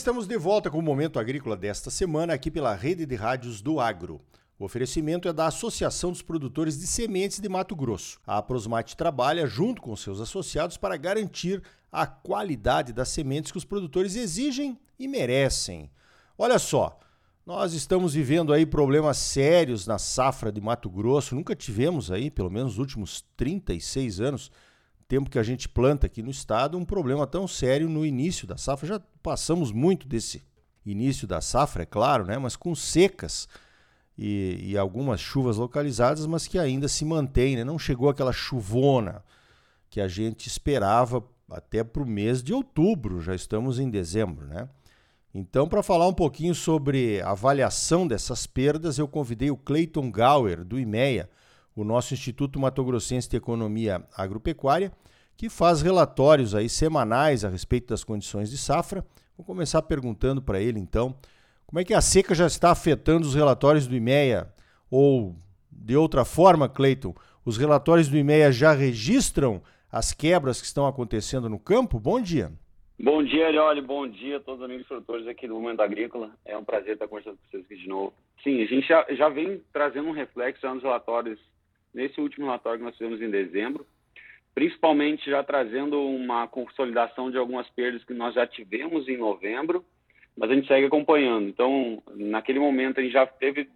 estamos de volta com o Momento Agrícola desta semana aqui pela Rede de Rádios do Agro. O oferecimento é da Associação dos Produtores de Sementes de Mato Grosso. A Aprosmate trabalha junto com seus associados para garantir a qualidade das sementes que os produtores exigem e merecem. Olha só, nós estamos vivendo aí problemas sérios na safra de Mato Grosso. Nunca tivemos aí, pelo menos nos últimos 36 anos, tempo que a gente planta aqui no estado, um problema tão sério no início da safra. Já passamos muito desse início da safra, é claro, né? Mas com secas e, e algumas chuvas localizadas, mas que ainda se mantém, né? Não chegou aquela chuvona que a gente esperava até para o mês de outubro, já estamos em dezembro, né? Então, para falar um pouquinho sobre a avaliação dessas perdas, eu convidei o Clayton Gauer, do IMEA, o nosso Instituto Mato Grossense de Economia Agropecuária, que faz relatórios aí semanais a respeito das condições de safra. Vou começar perguntando para ele, então, como é que a seca já está afetando os relatórios do IMEA? Ou, de outra forma, Cleiton, os relatórios do IMEA já registram as quebras que estão acontecendo no campo? Bom dia. Bom dia, Elioli. Bom dia a todos os amigos produtores aqui do Momento Agrícola. É um prazer estar conversando com vocês aqui de novo. Sim, a gente já, já vem trazendo um reflexo nos relatórios, nesse último relatório que nós fizemos em dezembro, principalmente já trazendo uma consolidação de algumas perdas que nós já tivemos em novembro mas a gente segue acompanhando. Então, naquele momento, a gente já teve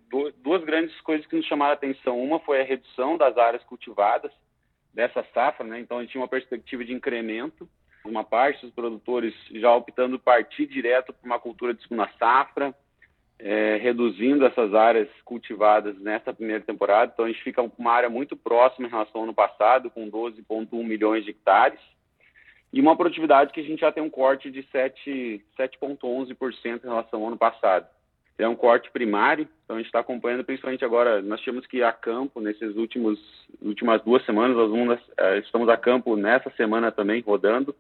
duas grandes coisas que nos chamaram a atenção. Uma foi a redução das áreas cultivadas dessa safra, né? Então, a gente tinha uma perspectiva de incremento. Uma parte dos produtores já optando partir direto para uma cultura de segunda safra, é, reduzindo essas áreas cultivadas nessa primeira temporada. Então, a gente fica com uma área muito próxima em relação ao ano passado, com 12,1 milhões de hectares e uma produtividade que a gente já tem um corte de 7,11% em relação ao ano passado. É um corte primário, então a gente está acompanhando principalmente agora, nós tínhamos que ir a campo nesses últimos últimas duas semanas, nós eh, estamos a campo nessa semana também, rodando,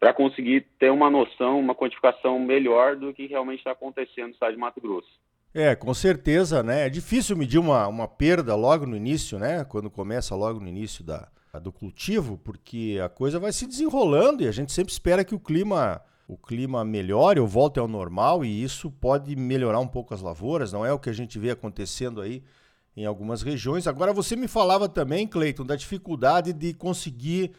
para conseguir ter uma noção, uma quantificação melhor do que realmente está acontecendo no estado de Mato Grosso. É, com certeza, né? É difícil medir uma, uma perda logo no início, né? Quando começa logo no início da, do cultivo, porque a coisa vai se desenrolando e a gente sempre espera que o clima o clima melhore ou volte ao normal e isso pode melhorar um pouco as lavouras, não é o que a gente vê acontecendo aí em algumas regiões. Agora você me falava também, Cleiton, da dificuldade de conseguir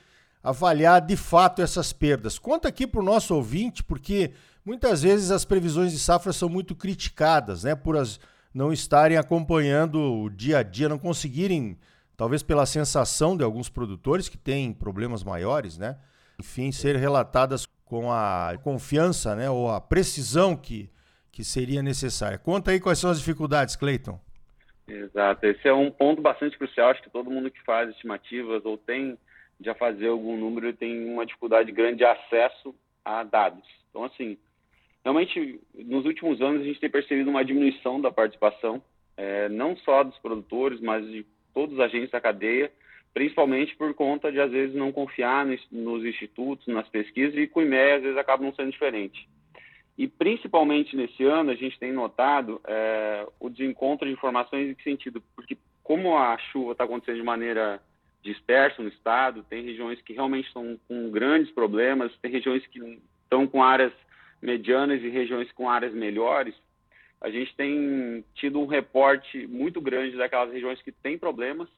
avaliar de fato essas perdas. Conta aqui para o nosso ouvinte, porque muitas vezes as previsões de safra são muito criticadas, né, por as não estarem acompanhando o dia a dia, não conseguirem talvez pela sensação de alguns produtores que têm problemas maiores, né? Enfim, ser relatadas com a confiança, né, ou a precisão que, que seria necessária. Conta aí quais são as dificuldades, Cleiton. Exato, esse é um ponto bastante crucial. Acho que todo mundo que faz estimativas ou tem já fazer algum número tem uma dificuldade grande de acesso a dados. Então, assim, realmente, nos últimos anos a gente tem percebido uma diminuição da participação, é, não só dos produtores, mas de todos os agentes da cadeia, principalmente por conta de, às vezes, não confiar nos, nos institutos, nas pesquisas, e com o IMEA, às vezes, acaba não sendo diferente. E, principalmente nesse ano, a gente tem notado é, o desencontro de informações em que sentido? Porque, como a chuva está acontecendo de maneira dispersa no estado, tem regiões que realmente estão com grandes problemas, tem regiões que estão com áreas medianas e regiões com áreas melhores, a gente tem tido um reporte muito grande daquelas regiões que têm problemas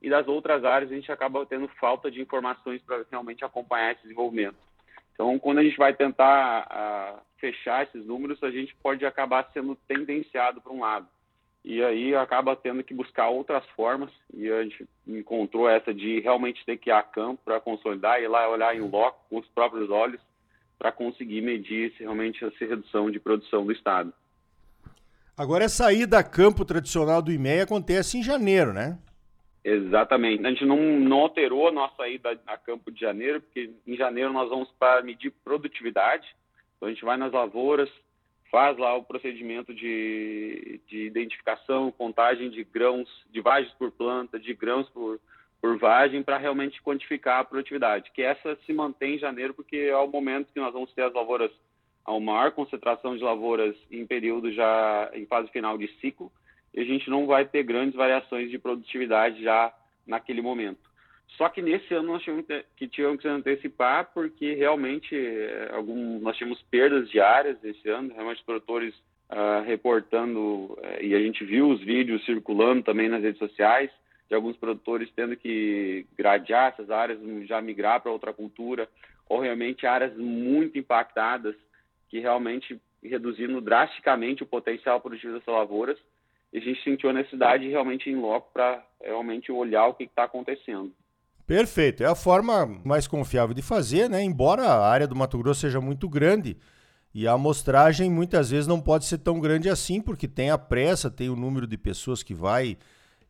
e das outras áreas a gente acaba tendo falta de informações para realmente acompanhar esse desenvolvimento. Então, quando a gente vai tentar uh, fechar esses números, a gente pode acabar sendo tendenciado para um lado. E aí acaba tendo que buscar outras formas, e a gente encontrou essa de realmente ter que ir a campo para consolidar, ir lá olhar em loco com os próprios olhos, para conseguir medir se realmente essa redução de produção do Estado. Agora, essa ida a campo tradicional do IMEA acontece em janeiro, né? Exatamente. A gente não, não alterou a nossa ida a campo de janeiro, porque em janeiro nós vamos para medir produtividade. Então, a gente vai nas lavouras, faz lá o procedimento de, de identificação, contagem de grãos, de vagens por planta, de grãos por, por vagem, para realmente quantificar a produtividade. Que essa se mantém em janeiro, porque é o momento que nós vamos ter as lavouras a maior concentração de lavouras em período já em fase final de ciclo, e a gente não vai ter grandes variações de produtividade já naquele momento. Só que nesse ano nós tivemos que, tivemos que antecipar porque realmente é, algum, nós tínhamos perdas diárias esse ano, realmente os produtores uh, reportando, uh, e a gente viu os vídeos circulando também nas redes sociais, de alguns produtores tendo que gradear essas áreas, já migrar para outra cultura, ou realmente áreas muito impactadas, que realmente reduzindo drasticamente o potencial produtivo dessas lavouras, e a gente sentiu a necessidade realmente em loco para realmente olhar o que está acontecendo. Perfeito, é a forma mais confiável de fazer, né? Embora a área do Mato Grosso seja muito grande e a amostragem muitas vezes não pode ser tão grande assim, porque tem a pressa, tem o número de pessoas que vai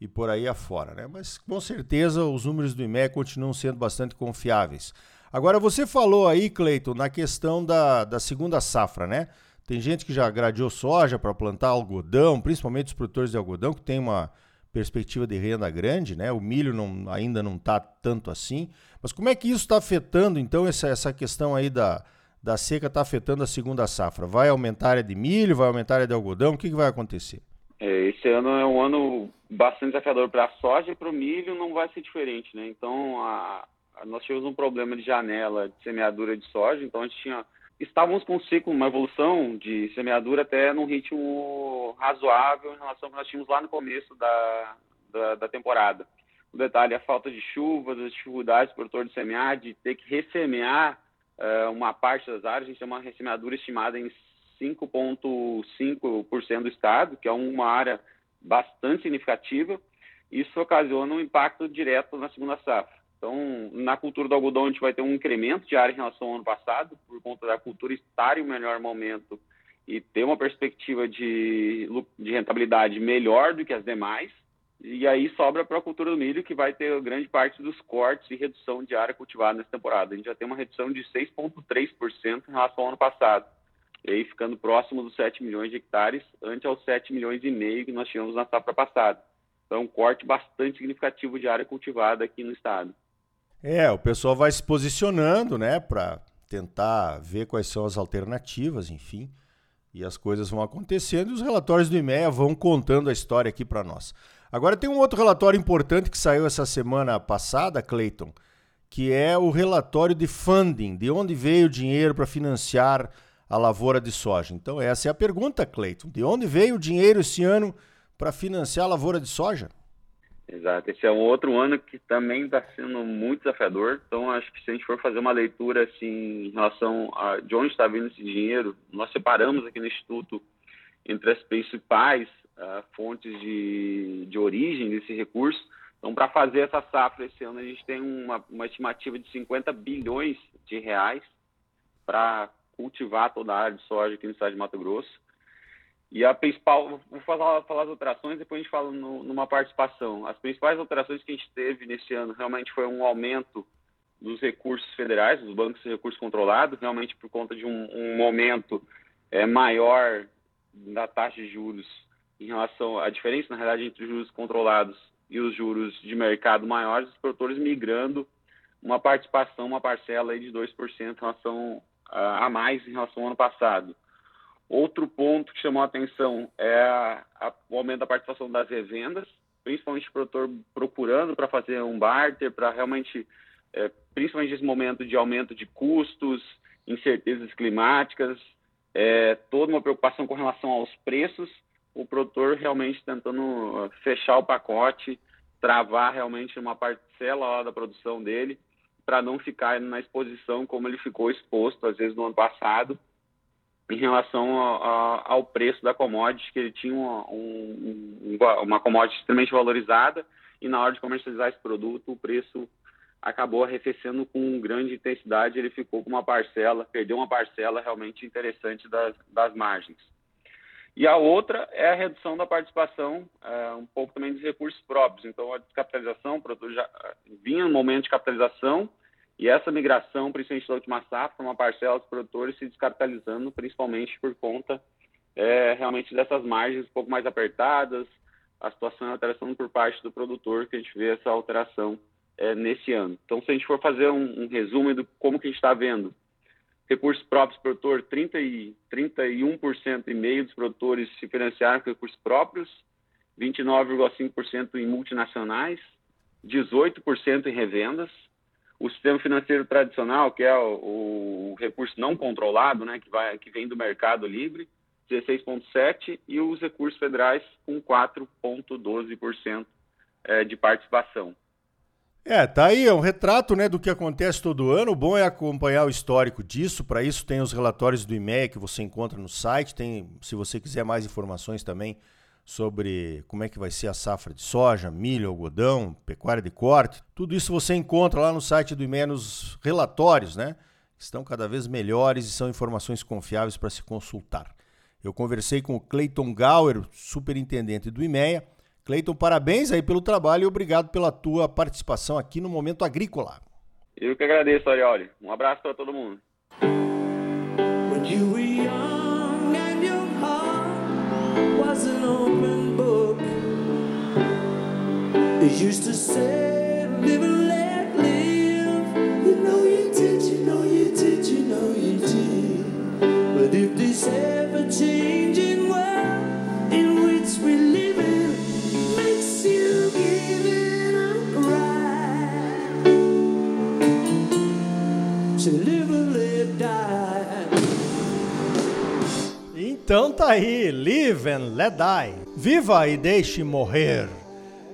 e por aí afora, né? Mas com certeza os números do IME continuam sendo bastante confiáveis. Agora você falou aí, Cleiton, na questão da, da segunda safra, né? Tem gente que já gradeou soja para plantar algodão, principalmente os produtores de algodão, que tem uma perspectiva de renda grande, né? O milho não, ainda não está tanto assim. Mas como é que isso está afetando, então, essa, essa questão aí da, da seca está afetando a segunda safra? Vai aumentar a área de milho, vai aumentar a área de algodão? O que, que vai acontecer? É, esse ano é um ano bastante desafiador para a soja e para o milho não vai ser diferente, né? Então, a, a, nós tivemos um problema de janela de semeadura de soja, então a gente tinha estávamos com um ciclo, uma evolução de semeadura até num ritmo razoável em relação ao que nós tínhamos lá no começo da, da, da temporada. O detalhe é a falta de chuvas, as dificuldades do produtor de semear, de ter que ressemear uh, uma parte das áreas. A gente tem uma ressemeadura estimada em 5,5% do estado, que é uma área bastante significativa. Isso ocasiona um impacto direto na segunda safra. Então, na cultura do algodão, a gente vai ter um incremento de área em relação ao ano passado, por conta da cultura estar em um melhor momento e ter uma perspectiva de, de rentabilidade melhor do que as demais. E aí sobra para a cultura do milho, que vai ter grande parte dos cortes e redução de área cultivada nessa temporada. A gente já tem uma redução de 6,3% em relação ao ano passado. E aí ficando próximo dos 7 milhões de hectares, ante aos 7 milhões e meio que nós tínhamos na safra passada. Então, um corte bastante significativo de área cultivada aqui no estado. É, o pessoal vai se posicionando, né, para tentar ver quais são as alternativas, enfim. E as coisas vão acontecendo e os relatórios do IMEA vão contando a história aqui para nós. Agora tem um outro relatório importante que saiu essa semana passada, Clayton, que é o relatório de funding, de onde veio o dinheiro para financiar a lavoura de soja. Então essa é a pergunta, Clayton. De onde veio o dinheiro esse ano para financiar a lavoura de soja? Exato. Esse é um outro ano que também está sendo muito desafiador. Então, acho que se a gente for fazer uma leitura assim, em relação a de onde está vindo esse dinheiro, nós separamos aqui no Instituto entre as principais uh, fontes de, de origem desse recurso. Então, para fazer essa safra esse ano, a gente tem uma, uma estimativa de 50 bilhões de reais para cultivar toda a área de soja aqui no estado de Mato Grosso. E a principal, vou falar, falar as alterações, depois a gente fala no, numa participação. As principais alterações que a gente teve nesse ano realmente foi um aumento dos recursos federais, dos bancos de recursos controlados, realmente por conta de um, um momento é, maior da taxa de juros em relação à diferença, na realidade, entre os juros controlados e os juros de mercado maiores, os produtores migrando uma participação, uma parcela aí de 2% em relação a, a mais em relação ao ano passado. Outro ponto que chamou a atenção é a, a, o aumento da participação das revendas, principalmente o produtor procurando para fazer um barter, para realmente, é, principalmente nesse momento de aumento de custos, incertezas climáticas, é, toda uma preocupação com relação aos preços, o produtor realmente tentando fechar o pacote, travar realmente uma parcela lá da produção dele, para não ficar na exposição como ele ficou exposto, às vezes, no ano passado, em relação a, a, ao preço da commodity, que ele tinha uma, um, uma commodity extremamente valorizada e na hora de comercializar esse produto, o preço acabou arrefecendo com grande intensidade, ele ficou com uma parcela, perdeu uma parcela realmente interessante das, das margens. E a outra é a redução da participação, é, um pouco também dos recursos próprios. Então, a descapitalização, o produtor já vinha no momento de capitalização, e essa migração, principalmente da última safra, uma parcela dos produtores se descapitalizando, principalmente por conta é, realmente dessas margens um pouco mais apertadas, a situação é alteração por parte do produtor, que a gente vê essa alteração é, nesse ano. Então, se a gente for fazer um, um resumo do como que a gente está vendo, recursos próprios produtor, 30 e, 31% e meio dos produtores se financiaram com recursos próprios, 29,5% em multinacionais, 18% em revendas. O sistema financeiro tradicional, que é o, o recurso não controlado, né, que, vai, que vem do mercado livre, 16,7% e os recursos federais com 4,12% é, de participação. É, tá aí, é um retrato né, do que acontece todo ano. O bom é acompanhar o histórico disso. Para isso, tem os relatórios do IMEA que você encontra no site. Tem, se você quiser mais informações também sobre como é que vai ser a safra de soja, milho, algodão, pecuária de corte. Tudo isso você encontra lá no site do IMEA nos relatórios, né? Estão cada vez melhores e são informações confiáveis para se consultar. Eu conversei com o Cleiton Gauer, superintendente do IMEA. Cleiton, parabéns aí pelo trabalho e obrigado pela tua participação aqui no Momento Agrícola. Eu que agradeço, Arioli. Um abraço para todo mundo. Used to say, live and let live You know you did, you know you did, you know you did But if this ever-changing world in which we live in makes you give in a cry, to live and let die. Então tá aí, Live and Let Die. Viva e deixe morrer.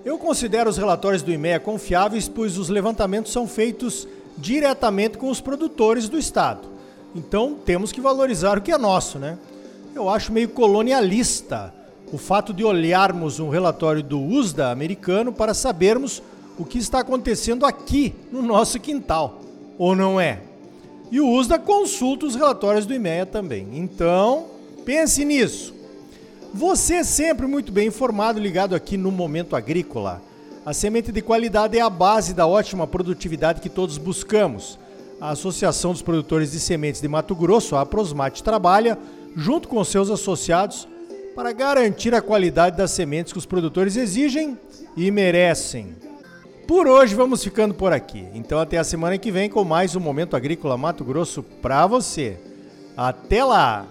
Eu considero os relatórios do IMEA confiáveis, pois os levantamentos são feitos diretamente com os produtores do estado. Então temos que valorizar o que é nosso, né? Eu acho meio colonialista o fato de olharmos um relatório do USDA americano para sabermos o que está acontecendo aqui no nosso quintal, ou não é? E o USDA consulta os relatórios do IMEA também. Então, pense nisso. Você é sempre muito bem informado, ligado aqui no Momento Agrícola. A semente de qualidade é a base da ótima produtividade que todos buscamos. A Associação dos Produtores de Sementes de Mato Grosso, a Prosmate, trabalha junto com seus associados para garantir a qualidade das sementes que os produtores exigem e merecem. Por hoje vamos ficando por aqui. Então até a semana que vem com mais um Momento Agrícola Mato Grosso para você. Até lá!